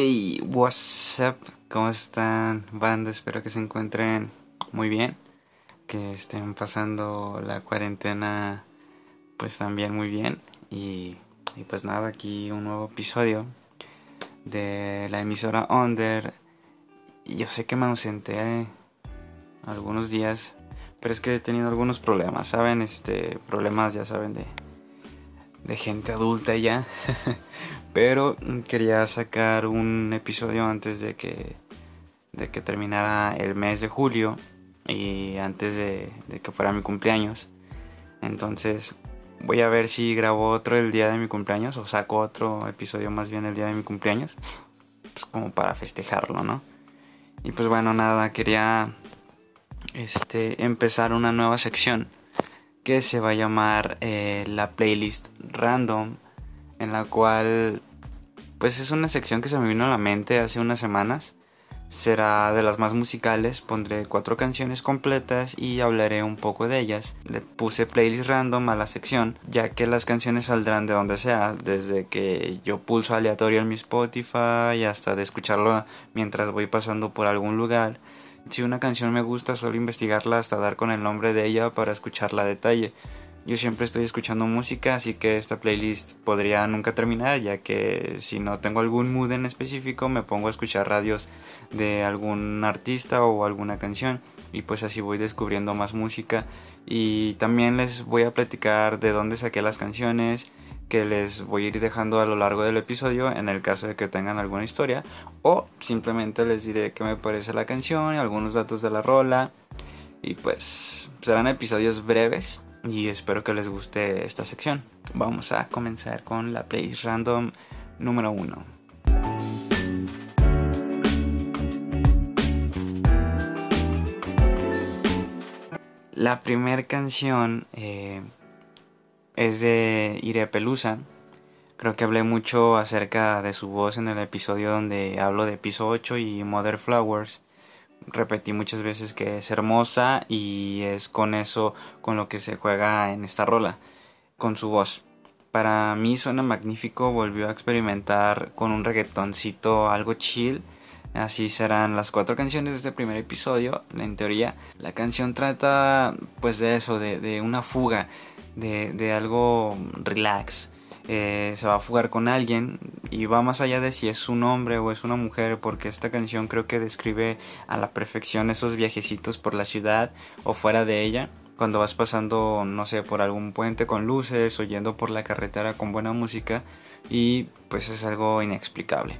Hey, what's up? ¿Cómo están, banda? Espero que se encuentren muy bien. Que estén pasando la cuarentena, pues también muy bien. Y, y pues nada, aquí un nuevo episodio de la emisora Under. Yo sé que me ausenté algunos días, pero es que he tenido algunos problemas, ¿saben? Este, problemas, ya saben, de, de gente adulta ya. Pero quería sacar un episodio antes de que, de que terminara el mes de julio y antes de, que fuera mi cumpleaños. Entonces voy a ver si grabo otro el día de mi cumpleaños o saco otro episodio más bien el día de mi cumpleaños. Pues como para festejarlo, ¿no? Y pues bueno, nada, quería este, empezar una nueva sección que se va a llamar eh, la playlist random en la cual pues es una sección que se me vino a la mente hace unas semanas. Será de las más musicales, pondré cuatro canciones completas y hablaré un poco de ellas. Le puse playlist random a la sección, ya que las canciones saldrán de donde sea, desde que yo pulso aleatorio en mi Spotify hasta de escucharlo mientras voy pasando por algún lugar. Si una canción me gusta, suelo investigarla hasta dar con el nombre de ella para escucharla a detalle. Yo siempre estoy escuchando música, así que esta playlist podría nunca terminar, ya que si no tengo algún mood en específico, me pongo a escuchar radios de algún artista o alguna canción, y pues así voy descubriendo más música. Y también les voy a platicar de dónde saqué las canciones, que les voy a ir dejando a lo largo del episodio en el caso de que tengan alguna historia, o simplemente les diré qué me parece la canción y algunos datos de la rola. Y pues serán episodios breves y espero que les guste esta sección. Vamos a comenzar con la playlist random número 1. La primera canción eh, es de Ire Pelusa. Creo que hablé mucho acerca de su voz en el episodio donde hablo de piso 8 y Mother Flowers repetí muchas veces que es hermosa y es con eso con lo que se juega en esta rola, con su voz. Para mí suena magnífico, volvió a experimentar con un reggaetoncito algo chill. Así serán las cuatro canciones de este primer episodio. En teoría, la canción trata pues de eso, de, una fuga, de, de algo relax. Eh, se va a fugar con alguien y va más allá de si es un hombre o es una mujer porque esta canción creo que describe a la perfección esos viajecitos por la ciudad o fuera de ella cuando vas pasando no sé por algún puente con luces o yendo por la carretera con buena música y pues es algo inexplicable.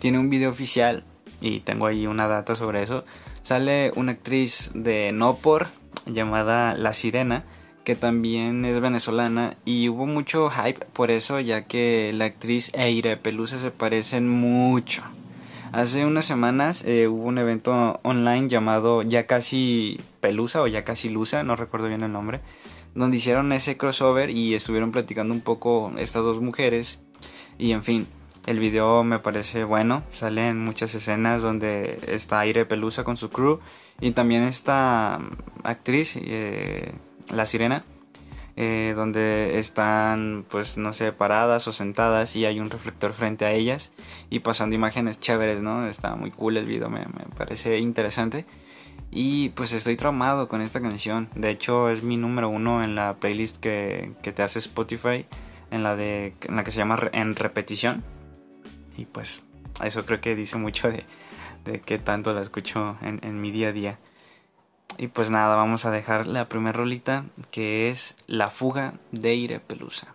Tiene un video oficial y tengo ahí una data sobre eso. Sale una actriz de no por llamada La Sirena que también es venezolana y hubo mucho hype por eso ya que la actriz Eire Pelusa se parecen mucho. Hace unas semanas eh, hubo un evento online llamado Ya casi Pelusa o Ya casi Lusa, no recuerdo bien el nombre, donde hicieron ese crossover y estuvieron platicando un poco estas dos mujeres y en fin, el video me parece bueno, salen muchas escenas donde está Aire Pelusa con su crew y también esta actriz eh, la sirena, eh, donde están, pues no sé, paradas o sentadas y hay un reflector frente a ellas y pasando imágenes chéveres, ¿no? Está muy cool el video, me, parece interesante. Y pues estoy traumado con esta canción. De hecho, es mi número uno en la playlist que, te hace Spotify, en la, de, en la que se llama En Repetición. Y pues eso creo que dice mucho de, de qué tanto la escucho en, en mi día a día. Y pues nada, vamos a dejar la primera rolita que es La fuga de Ire Pelusa.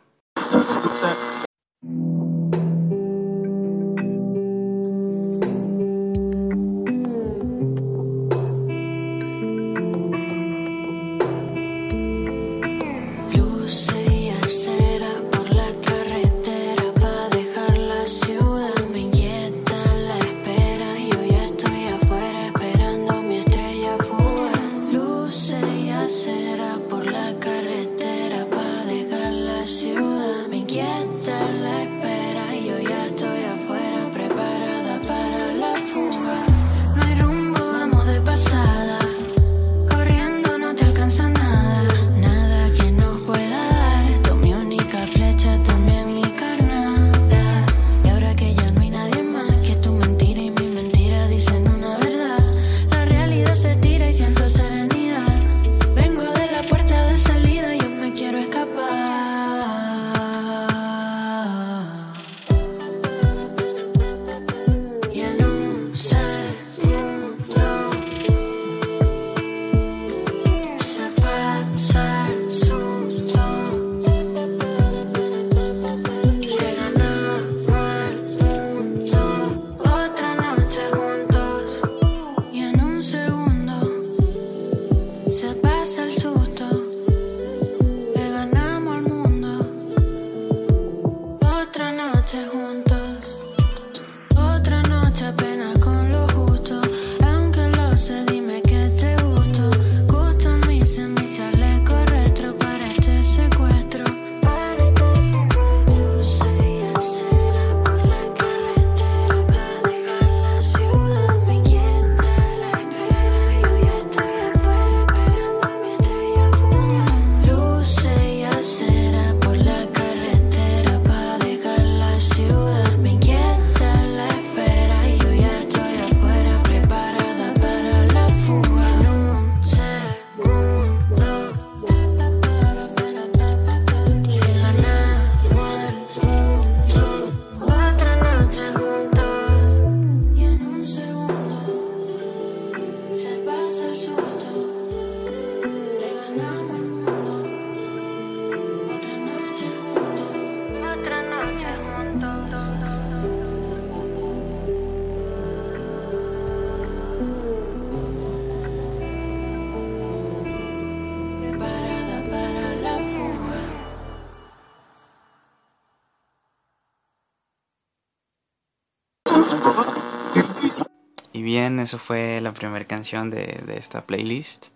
Y bien, eso fue la primera canción de, de esta playlist.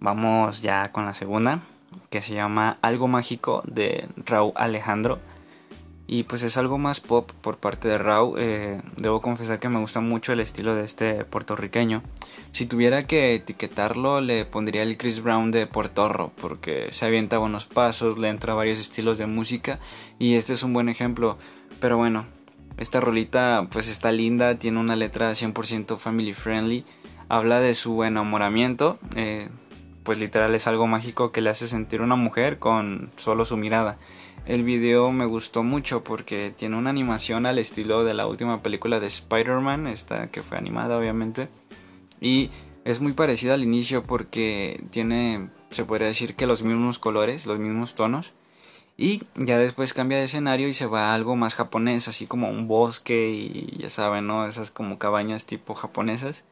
Vamos ya con la segunda, que se llama Algo Mágico de Raúl Alejandro. Y pues es algo más pop por parte de Raúl. Eh, debo confesar que me gusta mucho el estilo de este puertorriqueño. Si tuviera que etiquetarlo, le pondría el Chris Brown de Portorro, porque se avienta buenos pasos, le entra varios estilos de música y este es un buen ejemplo. Pero bueno, esta rolita pues está linda, tiene una letra 100% family friendly, habla de su enamoramiento, eh, pues literal es algo mágico que le hace sentir una mujer con solo su mirada. El video me gustó mucho porque tiene una animación al estilo de la última película de Spider-Man, esta que fue animada obviamente. Y es muy parecida al inicio porque tiene, se podría decir que los mismos colores, los mismos tonos. Y ya después cambia de escenario y se va a algo más japonés, así como un bosque y ya saben, ¿no? Esas como cabañas tipo japonesas.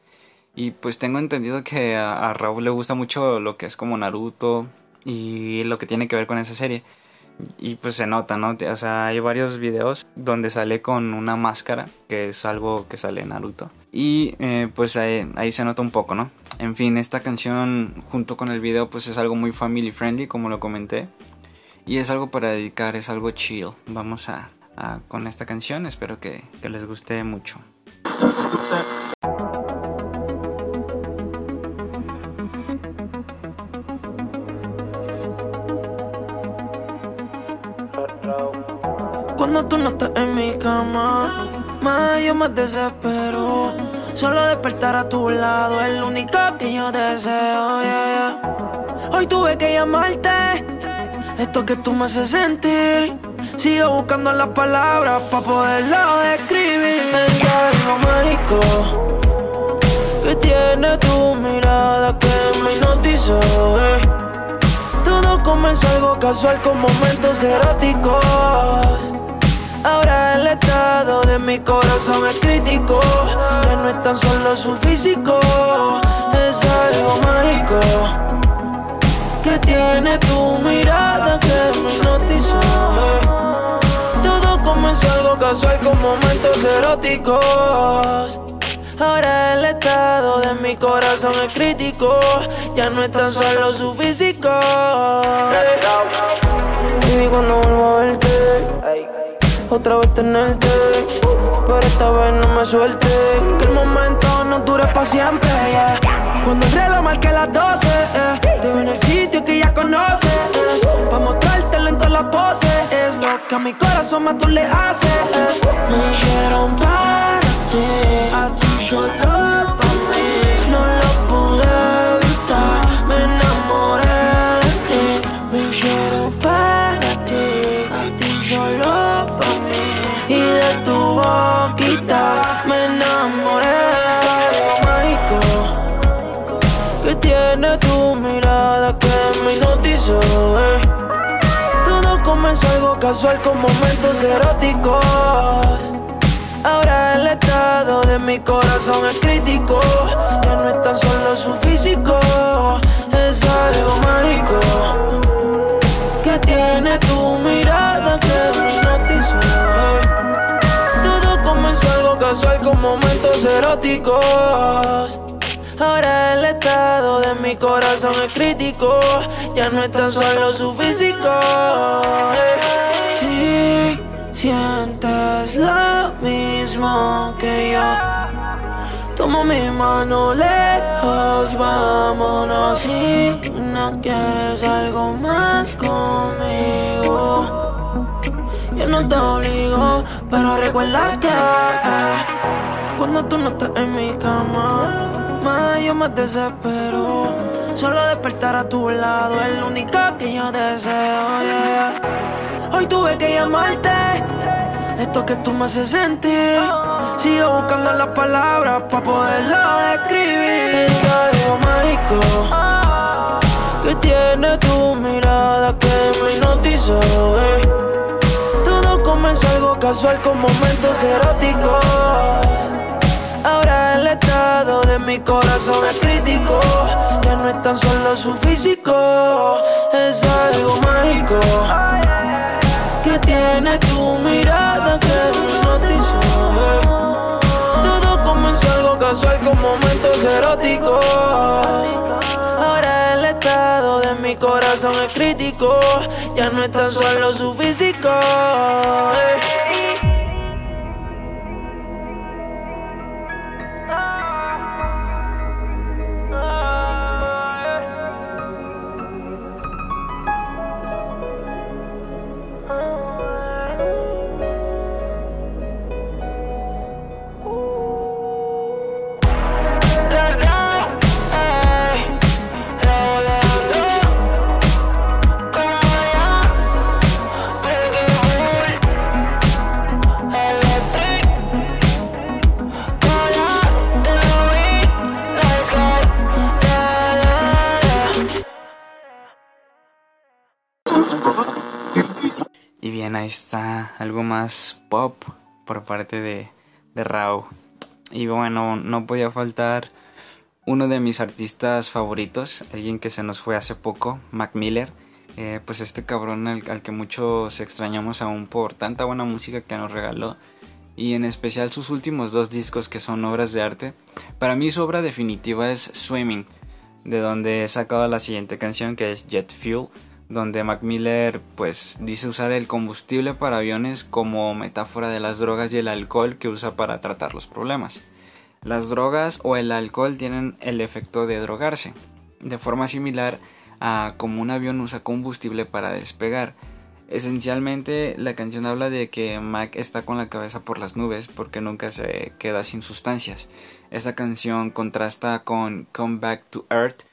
Y pues tengo entendido que a, a Raúl le gusta mucho lo que es como Naruto y lo que tiene que ver con esa serie y pues se nota, ¿no? O sea, hay varios videos donde sale con una máscara, que es algo que sale en Naruto. Y eh, pues ahí, ahí, se nota un poco, ¿no? En fin, esta canción junto con el video pues es algo muy family friendly, como lo comenté. Y es algo para dedicar, es algo chill. Vamos a, con esta canción, espero que, les guste mucho. Cuando tú no estás en mi cama, más yo me desespero. Solo despertar a tu lado es lo único que yo deseo. Hoy tuve que llamarte, esto que tú me haces sentir. Sigo buscando las palabras para poderlo describir. Es algo mágico que tiene tu mirada que me hipnotizó. Eh. Todo comenzó algo casual con momentos eróticos. Ahora el estado de mi corazón es crítico. Ya no es tan solo su físico, es algo mágico. Que tiene tu mirada que me hipnotizó. Todo comenzó algo casual con momentos eróticos. Ahora el estado de mi corazón es crítico. Ya no es tan solo su físico. Y cuando vuelvo a verte otra vez tenerte. Pero esta vez no me suelte. Que el momento no dure para siempre. Cuando el reloj marque las 12, eh. te en el sitio que ya conoces. Eh. Pa' mostrártelo en todas las poses. Es lo que a mi corazón más tú le haces. Eh. Me dijeron para ti, a ti solo para casual con momentos eróticos. Ahora el estado de mi corazón es crítico. Ya no es tan solo su físico, es algo mágico que tiene tu mirada que me hipnotizó casual con momentos eróticos. Ahora el estado de mi corazón es crítico. Ya no es tan solo su físico. Si sientes lo mismo que yo, toma mi mano lejos, vámonos. Si no quieres algo más conmigo. Yo no te obligo, pero recuerda que eh, cuando tú no estás en mi cama, yo me desespero. Solo despertar a tu lado es lo único que yo deseo. Hoy tuve que llamarte, esto que tú me haces sentir. Sigo buscando las palabras para poderlo describir. Es algo mágico que tiene tu mirada que me hipnotizó. Eh comenzó algo casual con momentos eróticos. Estado de mi corazón es crítico. Ya no es tan solo su físico, es algo mágico. Que tiene tu mirada que me hipnotizó. tus momentos eróticos. Ahora el estado de mi corazón es crítico. Ya no es tan solo su físico. Algo más pop por parte de, de Rao. Y bueno, no podía faltar uno de mis artistas favoritos, alguien que se nos fue hace poco, Mac Miller. Eh, pues este cabrón al, al, que muchos extrañamos aún por tanta buena música que nos regaló. Y en especial sus últimos dos discos que son obras de arte. Para mí su obra definitiva es Swimming, de donde he sacado la siguiente canción que es Jet Fuel donde Mac Miller pues dice usar el combustible para aviones como metáfora de las drogas y el alcohol que usa para tratar los problemas. Las drogas o el alcohol tienen el efecto de drogarse, de forma similar a como un avión usa combustible para despegar. Esencialmente la canción habla de que Mac está con la cabeza por las nubes porque nunca se queda sin sustancias. Esta canción contrasta con Come Back to Earth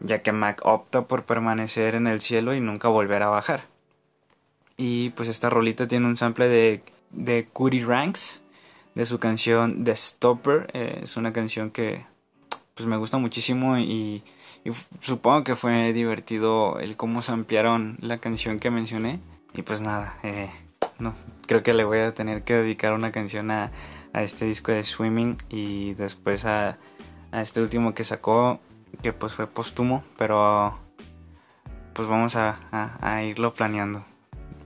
ya que Mac opta por permanecer en el cielo y nunca volver a bajar. Y pues esta rolita tiene un sample de, de Cootie Ranks, de su canción The Stopper. Eh, es una canción que pues me gusta muchísimo y, supongo que fue divertido el cómo ampliaron la canción que mencioné. Y pues nada, eh, no, creo que le voy a tener que dedicar una canción a, a este disco de Swimming y después a, a este último que sacó que pues fue póstumo, pero pues vamos a, irlo planeando.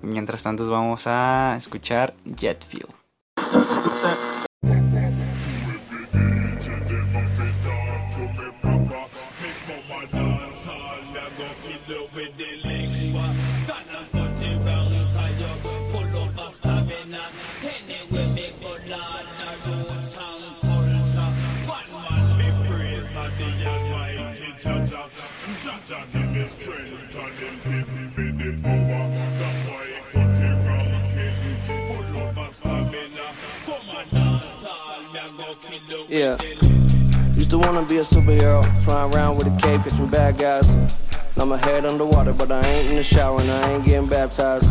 Mientras tanto vamos a escuchar Yeah. Used to wanna be a superhero, flying around with a cape, catching bad guys. Now my head underwater, but I ain't in the shower and I ain't getting baptized.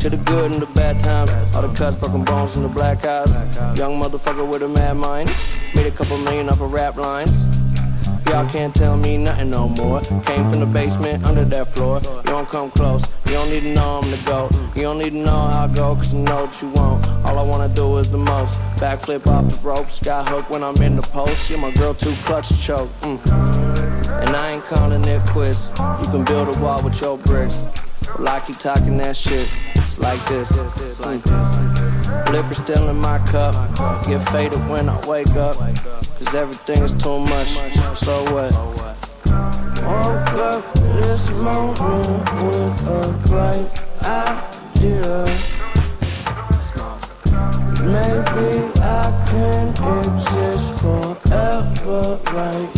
To the good and the bad times, all the cuts, broken bones, and the black eyes. Young motherfucker with a mad mind, made a couple million off of rap lines. Y'all can't tell me nothing no more. Came from the basement under that floor. You don't come close. You don't need to know I'm the GOAT. You don't need to know how I go, cause you know what you want. All I wanna do is the most. Backflip off the rope, sky hook when I'm in the post. You're my girl, too clutch to choke. Mm. And I ain't calling it quits. You can build a wall with your bricks. Well, I keep talking that shit. It's like this. It's like this. Liquor still in my cup. Get faded when I wake up. Cause everything is too much. So what? Woke up this morning with a bright idea. Maybe I can exist forever right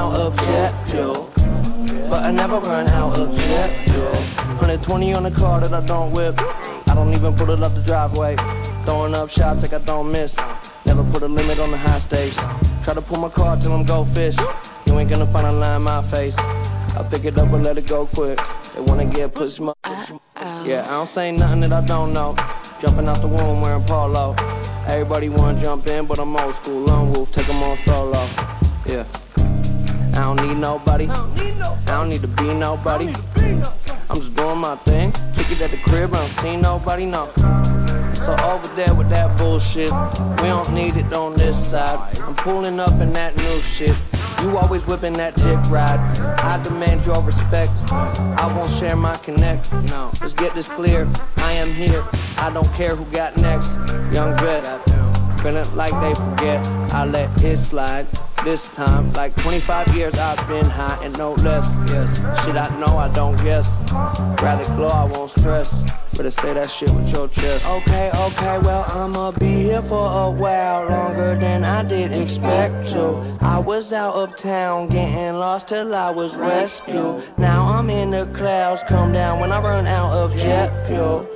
out of jet fuel. But I never run out of jet fuel. 120 on the car that I don't whip. I don't even put it up the driveway. Throwing up shots like I don't miss. Never put a limit on the high stakes. Try to pull my car till I'm go fish. You ain't gonna find a line in my face. I pick it up and let it go quick. They wanna get pushed my Yeah, I don't say nothing that I don't know. Jumping out the womb wearing polo. Everybody wanna jump in, but I'm old school. Lone wolf, take them on solo. Yeah. I don't need nobody. I don't need to be nobody. I'm just doing my thing. Kick it at the crib, I don't see nobody, no. So over there with that bullshit, we don't need it on this side. I'm pulling up in that new shit. You always whipping that dick ride. I demand your respect. I won't share my connect. No, let's get this clear. I am here. I don't care who got next. Young vet, feeling like they forget. I let it slide this time. Like 25 years I've been high and no less. Yes, shit I know I don't guess. Rather glow, I won't stress. Better say that shit with your chest. Okay, okay, well I'ma be here for a while longer than I did expect to. I was out of town getting lost till I was rescued. Now I'm in the clouds, come down when I run out of jet fuel.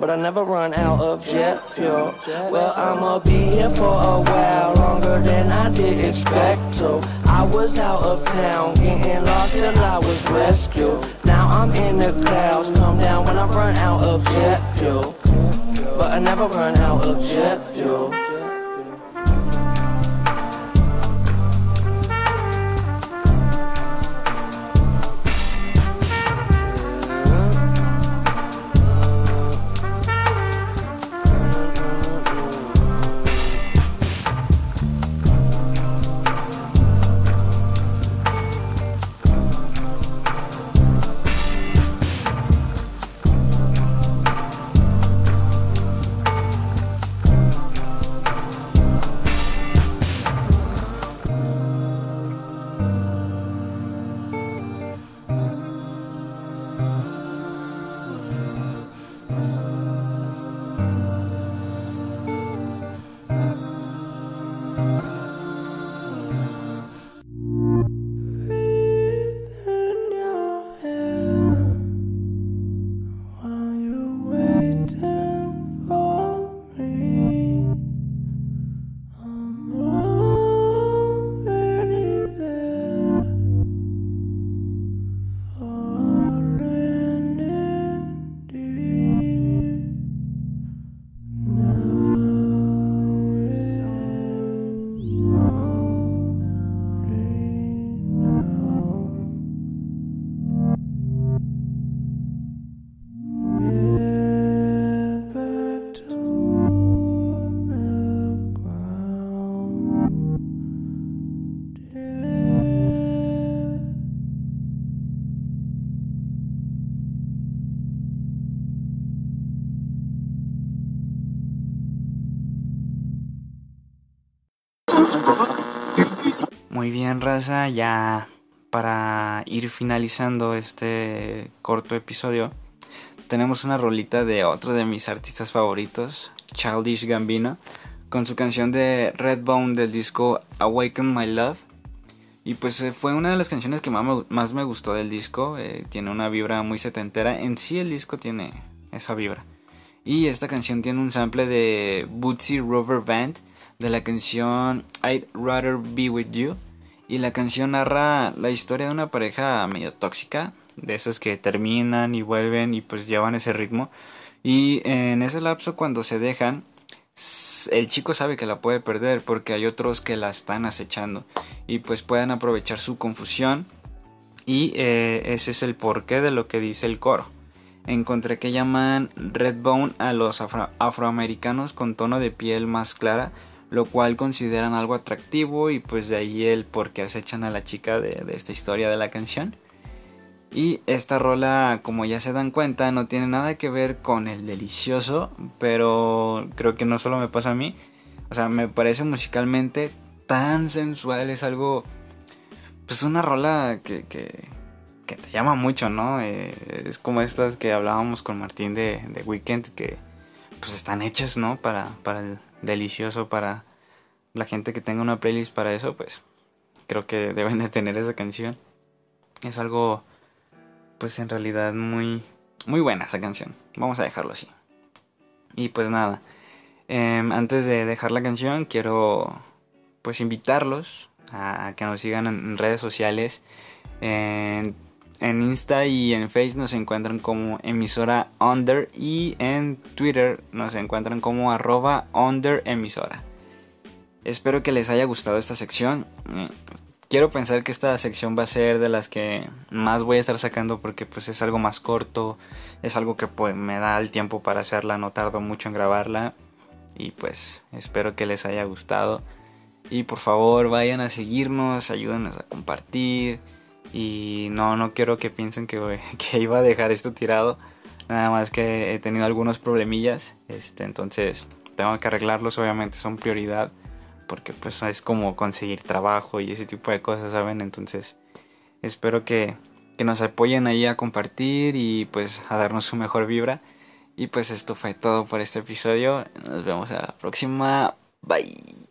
But I never run out of jet fuel. Well, I'ma be here for a while, longer than I did expect to. I was out of town, getting lost till I was rescued. Now I'm in the clouds, come down when I run out of jet fuel. But I never run out of jet fuel. Bien, raza, ya para ir finalizando este corto episodio, tenemos una rolita de otro de mis artistas favoritos, Childish Gambino, con su canción de Redbone del disco Awaken My Love. Y pues eh, fue una de las canciones que más me, gustó del disco. Eh, tiene una vibra muy setentera. En sí el disco tiene esa vibra. Y esta canción tiene un sample de Bootsy Rover Band de la canción I'd Rather Be With You. Y la canción narra la historia de una pareja medio tóxica, de esas que terminan y vuelven y pues llevan ese ritmo. Y en ese lapso cuando se dejan, el chico sabe que la puede perder porque hay otros que la están acechando y pues pueden aprovechar su confusión y eh, ese es el porqué de lo que dice el coro. Encontré que llaman Redbone a los afroamericanos con tono de piel más clara lo cual consideran algo atractivo y pues de ahí el por qué acechan a la chica de, esta historia de la canción. Y esta rola, como ya se dan cuenta, no tiene nada que ver con el delicioso, pero creo que no solo me pasa a mí, o sea, me parece musicalmente tan sensual, es algo, pues una rola que, que, te llama mucho, ¿no? Eh, es como estas que hablábamos con Martín de, de Weekend, que pues están hechas, ¿no? Para, para delicioso para la gente que tenga una playlist para eso, pues creo que deben de tener esa canción. Es algo, pues en realidad muy, muy buena esa canción. Vamos a dejarlo así. Y pues nada, Em, antes de dejar la canción, quiero pues invitarlos a, que nos sigan en, redes sociales. Insta y en Facebook nos encuentran como emisora under y en Twitter nos encuentran como arroba under emisora. Espero que les haya gustado esta sección. Mm, quiero pensar que esta sección va a ser de las que más voy a estar sacando porque pues es algo más corto, es algo que pues me da el tiempo para hacerla, no tardo mucho en grabarla y pues espero que les haya gustado. Y por favor vayan a seguirnos, ayúdenos a compartir. Y no, no quiero que piensen que, que iba a dejar esto tirado. Nada más que he tenido algunos problemillas. Este, entonces tengo que arreglarlos, obviamente son prioridad. Porque pues es como conseguir trabajo y ese tipo de cosas, ¿saben? Entonces espero que, que nos apoyen ahí a compartir y pues a darnos su mejor vibra. Y pues esto fue todo por este episodio. Nos vemos a la próxima. Bye.